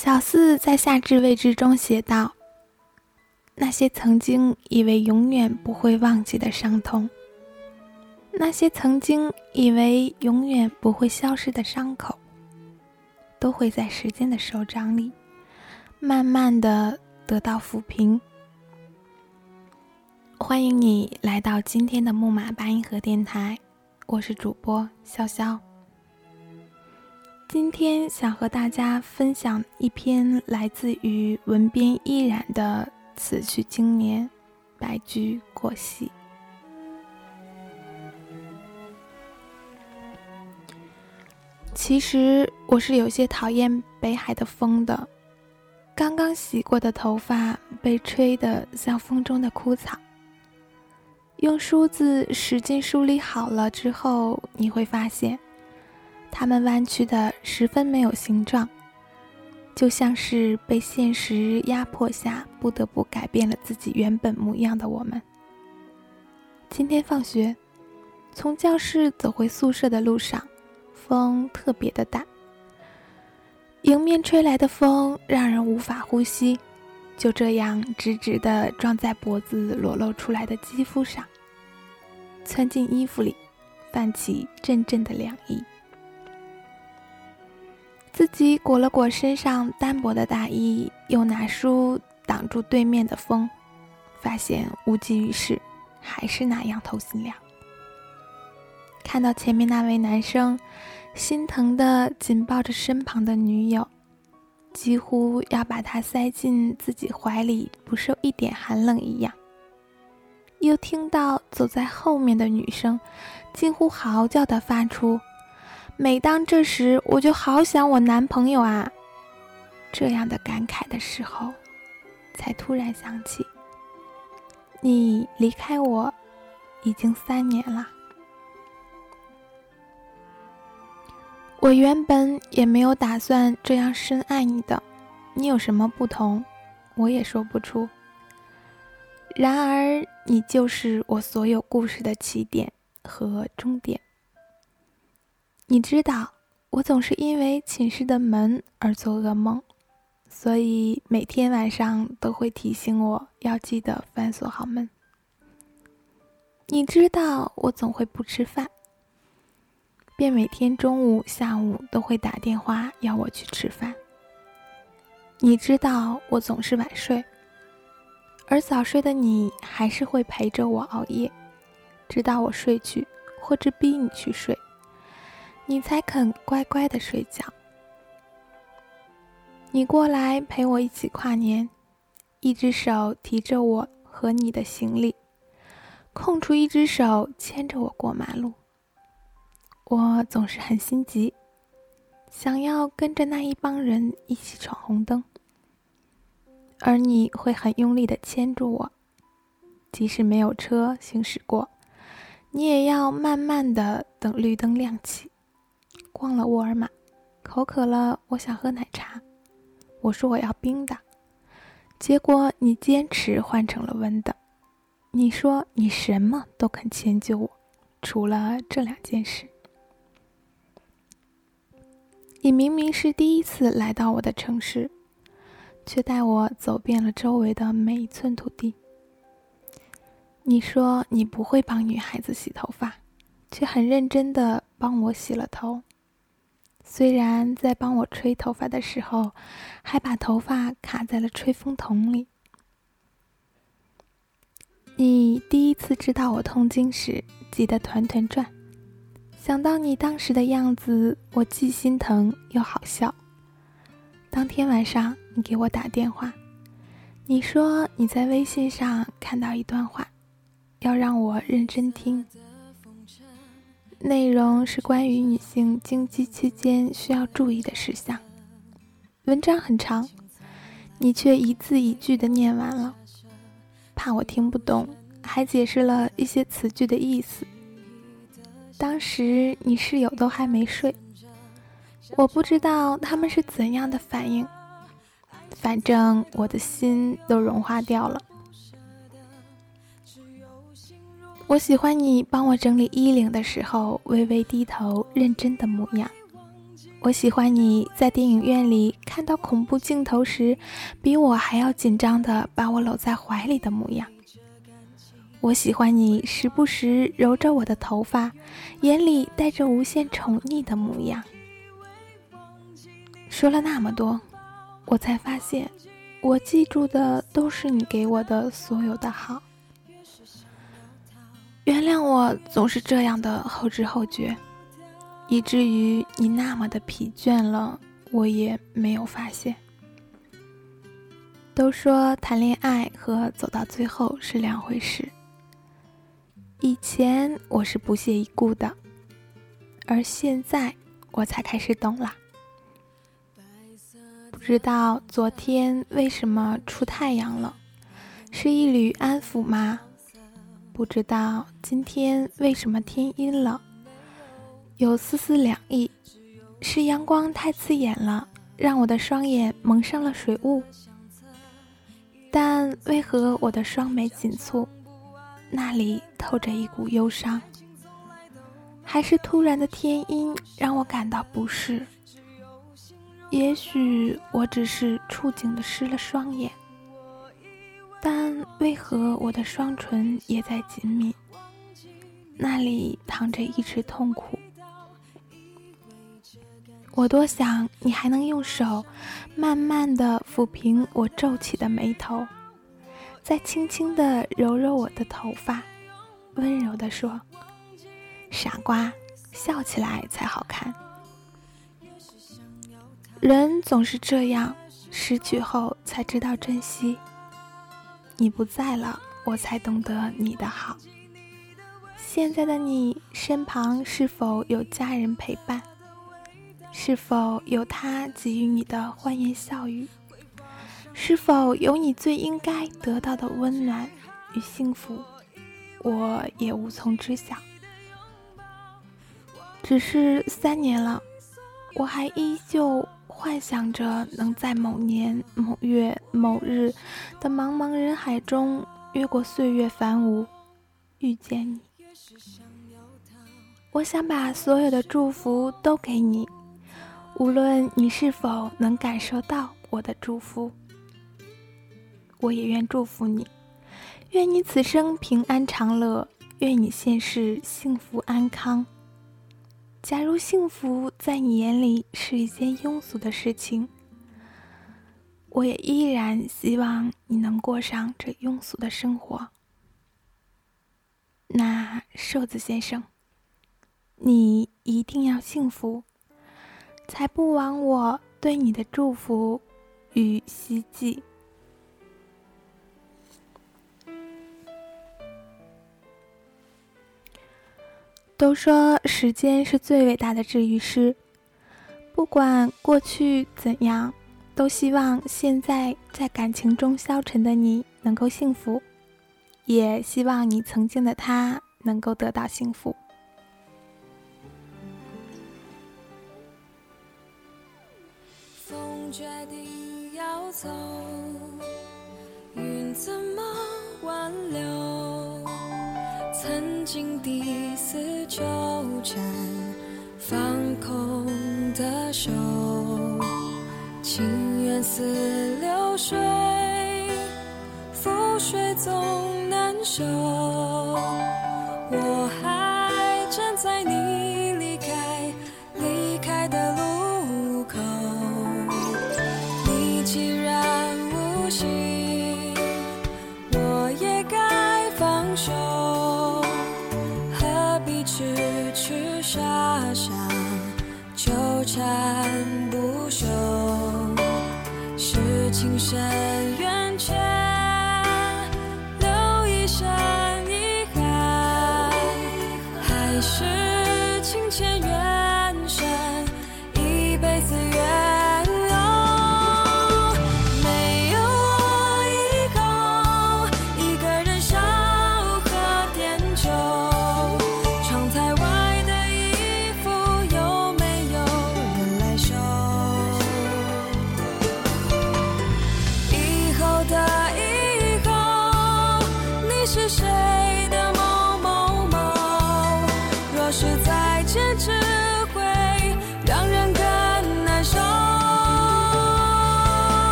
小四在夏至未至中写道：“那些曾经以为永远不会忘记的伤痛，那些曾经以为永远不会消失的伤口，都会在时间的手掌里，慢慢的得到抚平。”欢迎你来到今天的木马八音盒电台，我是主播潇潇。今天想和大家分享一篇来自于文编依然的“此去经年，白驹过隙”。其实我是有些讨厌北海的风的，刚刚洗过的头发被吹得像风中的枯草。用梳子使劲梳理好了之后，你会发现。它们弯曲的十分没有形状，就像是被现实压迫下不得不改变了自己原本模样的我们。今天放学，从教室走回宿舍的路上，风特别的大，迎面吹来的风让人无法呼吸，就这样直直的撞在脖子裸露出来的肌肤上，窜进衣服里，泛起阵阵的凉意。自己裹了裹身上单薄的大衣，又拿书挡住对面的风，发现无济于事，还是那样透心凉。看到前面那位男生，心疼的紧抱着身旁的女友，几乎要把她塞进自己怀里，不受一点寒冷一样。又听到走在后面的女生，近乎嚎叫的发出。每当这时，我就好想我男朋友啊！这样的感慨的时候，才突然想起，你离开我已经三年了。我原本也没有打算这样深爱你的，你有什么不同，我也说不出。然而，你就是我所有故事的起点和终点。你知道，我总是因为寝室的门而做噩梦，所以每天晚上都会提醒我要记得反锁好门。你知道，我总会不吃饭，便每天中午、下午都会打电话要我去吃饭。你知道，我总是晚睡，而早睡的你还是会陪着我熬夜，直到我睡去，或者逼你去睡。你才肯乖乖的睡觉。你过来陪我一起跨年，一只手提着我和你的行李，空出一只手牵着我过马路。我总是很心急，想要跟着那一帮人一起闯红灯，而你会很用力的牵住我，即使没有车行驶过，你也要慢慢的等绿灯亮起。逛了沃尔玛，口渴了，我想喝奶茶。我说我要冰的，结果你坚持换成了温的。你说你什么都肯迁就我，除了这两件事。你明明是第一次来到我的城市，却带我走遍了周围的每一寸土地。你说你不会帮女孩子洗头发，却很认真的帮我洗了头。虽然在帮我吹头发的时候，还把头发卡在了吹风筒里。你第一次知道我痛经时，急得团团转。想到你当时的样子，我既心疼又好笑。当天晚上，你给我打电话，你说你在微信上看到一段话，要让我认真听。内容是关于女性经期期间需要注意的事项，文章很长，你却一字一句的念完了，怕我听不懂，还解释了一些词句的意思。当时你室友都还没睡，我不知道他们是怎样的反应，反正我的心都融化掉了。我喜欢你帮我整理衣领的时候微微低头认真的模样。我喜欢你在电影院里看到恐怖镜头时，比我还要紧张的把我搂在怀里的模样。我喜欢你时不时揉着我的头发，眼里带着无限宠溺的模样。说了那么多，我才发现，我记住的都是你给我的所有的好。原谅我总是这样的后知后觉。以至于你那么的疲倦了，我也没有发现。都说谈恋爱和走到最后是两回事。以前我是不屑一顾的，而现在我才开始懂了。不知道昨天为什么出太阳了，是一缕安抚吗？不知道今天为什么天阴了。有丝丝凉意，是阳光太刺眼了，让我的双眼蒙上了水雾。但为何我的双眉紧蹙，那里透着一股忧伤？还是突然的天阴让我感到不适？也许我只是触景的湿了双眼，但为何我的双唇也在紧抿？那里淌着一池痛苦。我多想你还能用手慢慢的抚平我皱起的眉头，再轻轻的揉揉我的头发，温柔的说：“傻瓜，笑起来才好看。”人总是这样，失去后才知道珍惜。你不在了，我才懂得你的好。现在的你身旁是否有家人陪伴？是否有他给予你的欢言笑语？是否有你最应该得到的温暖与幸福？我也无从知晓。只是三年了，我还依旧幻想着能在某年某月某日的茫茫人海中，越过岁月繁芜，遇见你。我想把所有的祝福都给你。无论你是否能感受到我的祝福，我也愿祝福你，愿你此生平安长乐，愿你现世幸福安康。假如幸福在你眼里是一件庸俗的事情，我也依然希望你能过上这庸俗的生活。那瘦子先生，你一定要幸福。才不枉我对你的祝福与希冀。都说时间是最伟大的治愈师，不管过去怎样，都希望现在在感情中消沉的你能够幸福，也希望你曾经的他能够得到幸福。风决定要走，一丝纠缠，放空的手，情缘似流水，覆水总难收。痴痴傻傻，纠缠不休，是情深缘。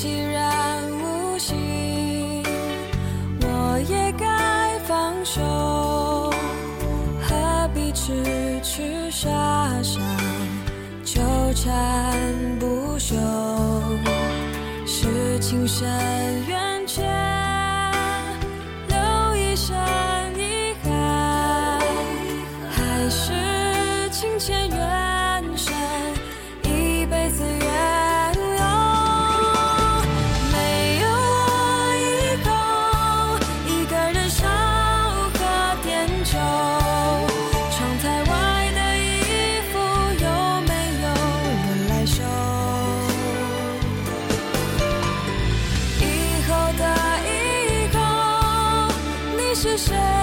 既然无心我也该放手何必痴痴傻傻纠缠不休是情深缘。是谁？